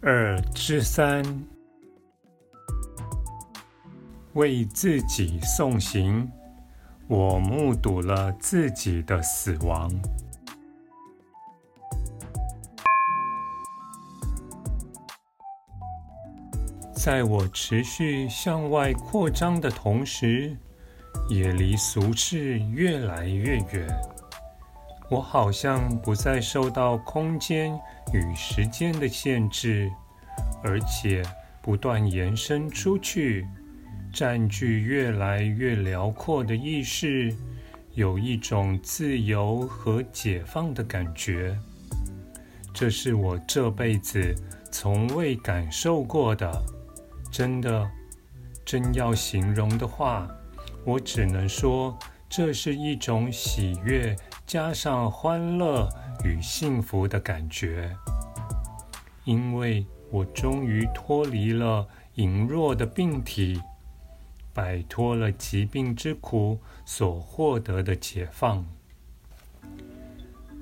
二之三，为自己送行。我目睹了自己的死亡。在我持续向外扩张的同时，也离俗世越来越远。我好像不再受到空间与时间的限制，而且不断延伸出去，占据越来越辽阔的意识，有一种自由和解放的感觉。这是我这辈子从未感受过的，真的，真要形容的话，我只能说这是一种喜悦。加上欢乐与幸福的感觉，因为我终于脱离了羸弱的病体，摆脱了疾病之苦所获得的解放。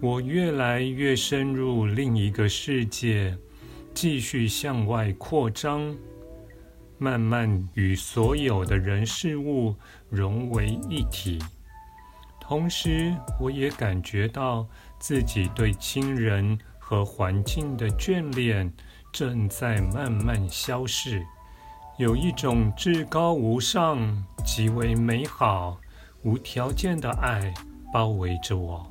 我越来越深入另一个世界，继续向外扩张，慢慢与所有的人事物融为一体。同时，我也感觉到自己对亲人和环境的眷恋正在慢慢消逝，有一种至高无上、极为美好、无条件的爱包围着我，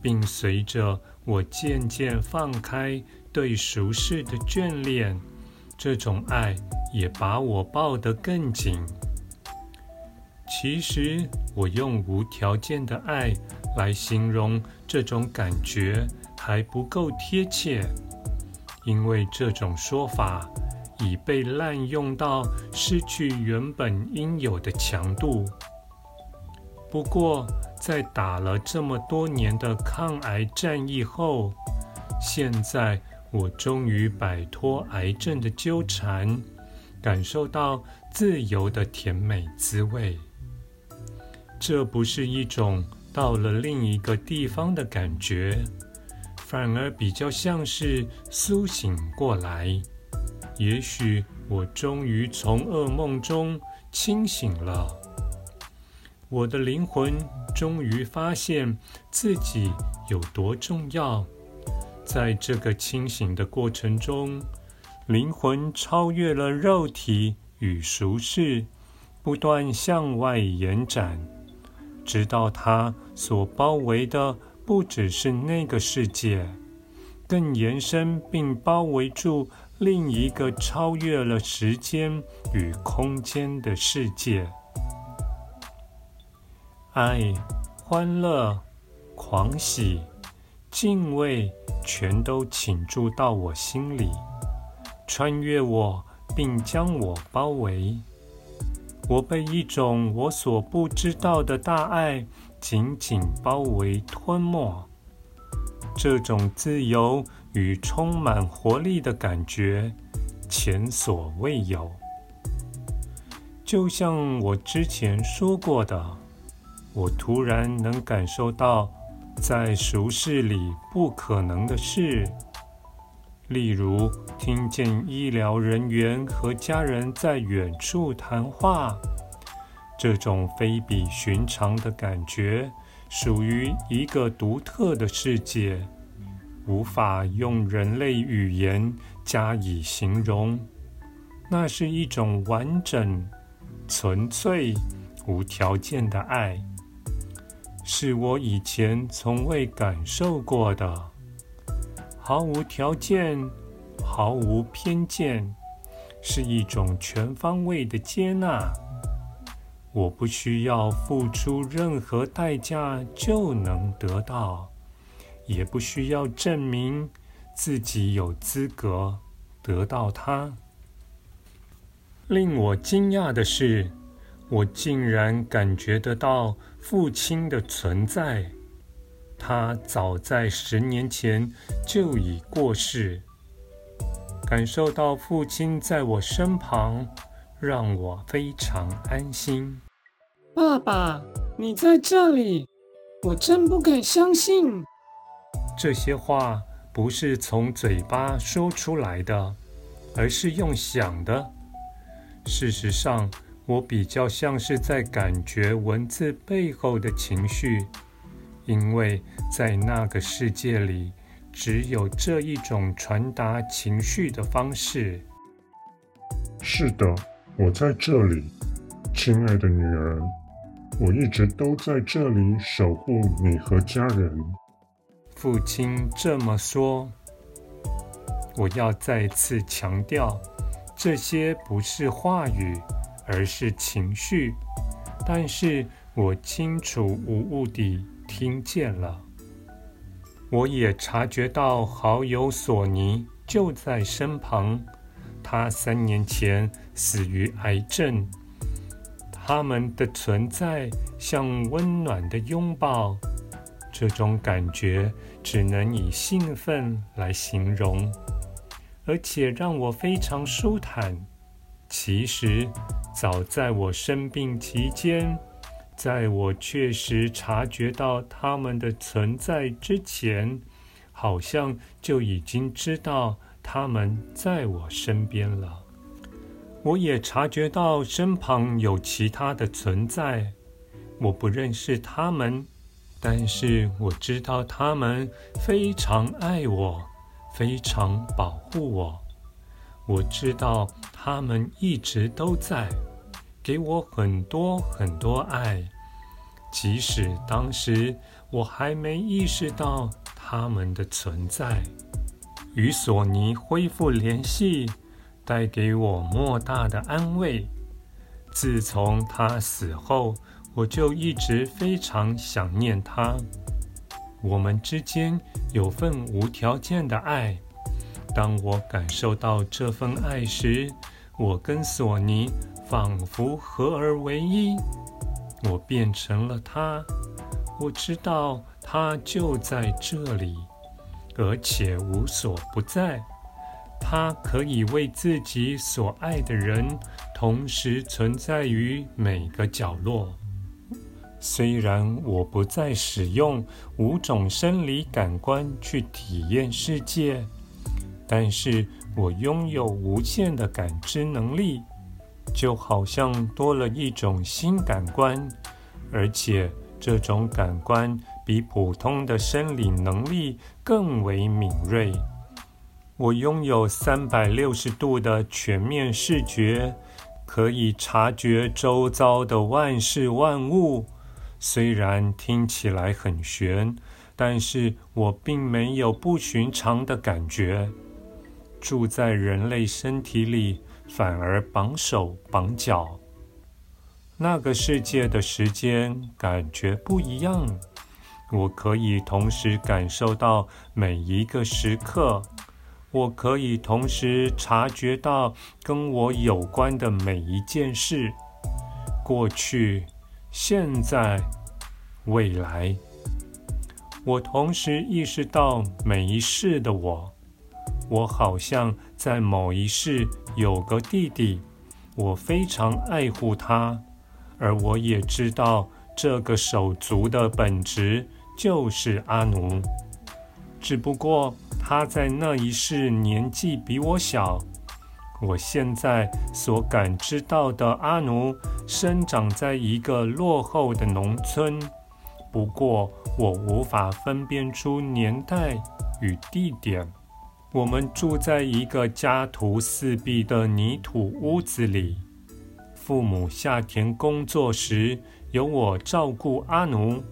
并随着我渐渐放开对俗世的眷恋，这种爱也把我抱得更紧。其实，我用无条件的爱来形容这种感觉还不够贴切，因为这种说法已被滥用到失去原本应有的强度。不过，在打了这么多年的抗癌战役后，现在我终于摆脱癌症的纠缠，感受到自由的甜美滋味。这不是一种到了另一个地方的感觉，反而比较像是苏醒过来。也许我终于从噩梦中清醒了，我的灵魂终于发现自己有多重要。在这个清醒的过程中，灵魂超越了肉体与俗世，不断向外延展。直到它所包围的不只是那个世界，更延伸并包围住另一个超越了时间与空间的世界。爱、欢乐、狂喜、敬畏，全都倾注到我心里，穿越我，并将我包围。我被一种我所不知道的大爱紧紧包围吞没，这种自由与充满活力的感觉前所未有。就像我之前说过的，我突然能感受到在俗世里不可能的事。例如，听见医疗人员和家人在远处谈话，这种非比寻常的感觉，属于一个独特的世界，无法用人类语言加以形容。那是一种完整、纯粹、无条件的爱，是我以前从未感受过的。毫无条件，毫无偏见，是一种全方位的接纳。我不需要付出任何代价就能得到，也不需要证明自己有资格，得到它。令我惊讶的是，我竟然感觉得到父亲的存在。他早在十年前就已过世。感受到父亲在我身旁，让我非常安心。爸爸，你在这里，我真不敢相信。这些话不是从嘴巴说出来的，而是用想的。事实上，我比较像是在感觉文字背后的情绪。因为在那个世界里，只有这一种传达情绪的方式。是的，我在这里，亲爱的女儿，我一直都在这里守护你和家人。父亲这么说。我要再次强调，这些不是话语，而是情绪。但是我清楚无误地。听见了，我也察觉到好友索尼就在身旁。他三年前死于癌症。他们的存在像温暖的拥抱，这种感觉只能以兴奋来形容，而且让我非常舒坦。其实，早在我生病期间。在我确实察觉到他们的存在之前，好像就已经知道他们在我身边了。我也察觉到身旁有其他的存在，我不认识他们，但是我知道他们非常爱我，非常保护我。我知道他们一直都在。给我很多很多爱，即使当时我还没意识到他们的存在。与索尼恢复联系，带给我莫大的安慰。自从他死后，我就一直非常想念他。我们之间有份无条件的爱。当我感受到这份爱时，我跟索尼。仿佛合而为一，我变成了他。我知道他就在这里，而且无所不在。他可以为自己所爱的人同时存在于每个角落。虽然我不再使用五种生理感官去体验世界，但是我拥有无限的感知能力。就好像多了一种新感官，而且这种感官比普通的生理能力更为敏锐。我拥有三百六十度的全面视觉，可以察觉周遭的万事万物。虽然听起来很玄，但是我并没有不寻常的感觉。住在人类身体里。反而绑手绑脚，那个世界的时间感觉不一样。我可以同时感受到每一个时刻，我可以同时察觉到跟我有关的每一件事，过去、现在、未来。我同时意识到每一世的我。我好像在某一世有个弟弟，我非常爱护他，而我也知道这个手足的本质就是阿奴，只不过他在那一世年纪比我小。我现在所感知到的阿奴生长在一个落后的农村，不过我无法分辨出年代与地点。我们住在一个家徒四壁的泥土屋子里。父母下田工作时，由我照顾阿奴。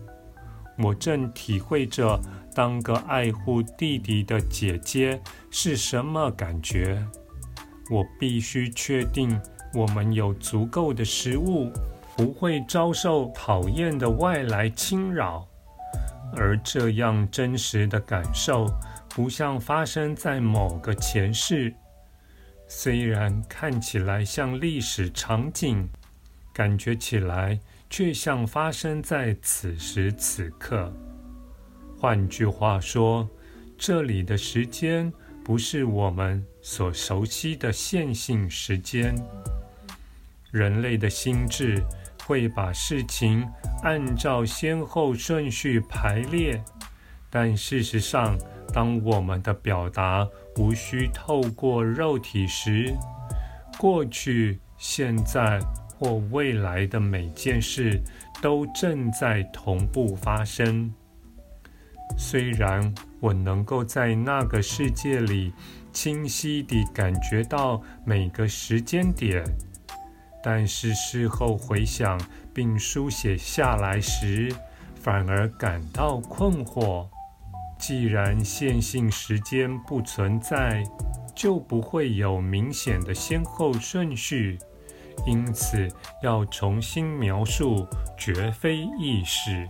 我正体会着当个爱护弟弟的姐姐是什么感觉。我必须确定我们有足够的食物，不会遭受讨厌的外来侵扰。而这样真实的感受。不像发生在某个前世，虽然看起来像历史场景，感觉起来却像发生在此时此刻。换句话说，这里的时间不是我们所熟悉的线性时间。人类的心智会把事情按照先后顺序排列，但事实上，当我们的表达无需透过肉体时，过去、现在或未来的每件事都正在同步发生。虽然我能够在那个世界里清晰地感觉到每个时间点，但是事后回想并书写下来时，反而感到困惑。既然线性时间不存在，就不会有明显的先后顺序，因此要重新描述绝非易事。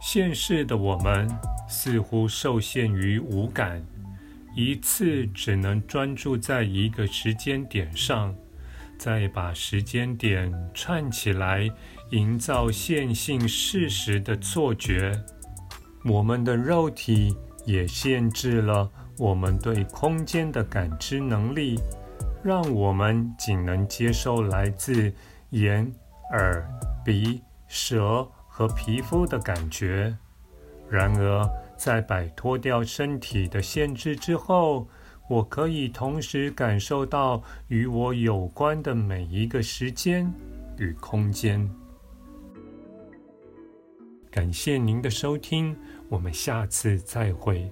现世的我们似乎受限于五感，一次只能专注在一个时间点上，再把时间点串起来，营造线性事实的错觉。我们的肉体也限制了我们对空间的感知能力，让我们仅能接受来自眼、耳、鼻、舌和皮肤的感觉。然而，在摆脱掉身体的限制之后，我可以同时感受到与我有关的每一个时间与空间。感谢您的收听。我们下次再会。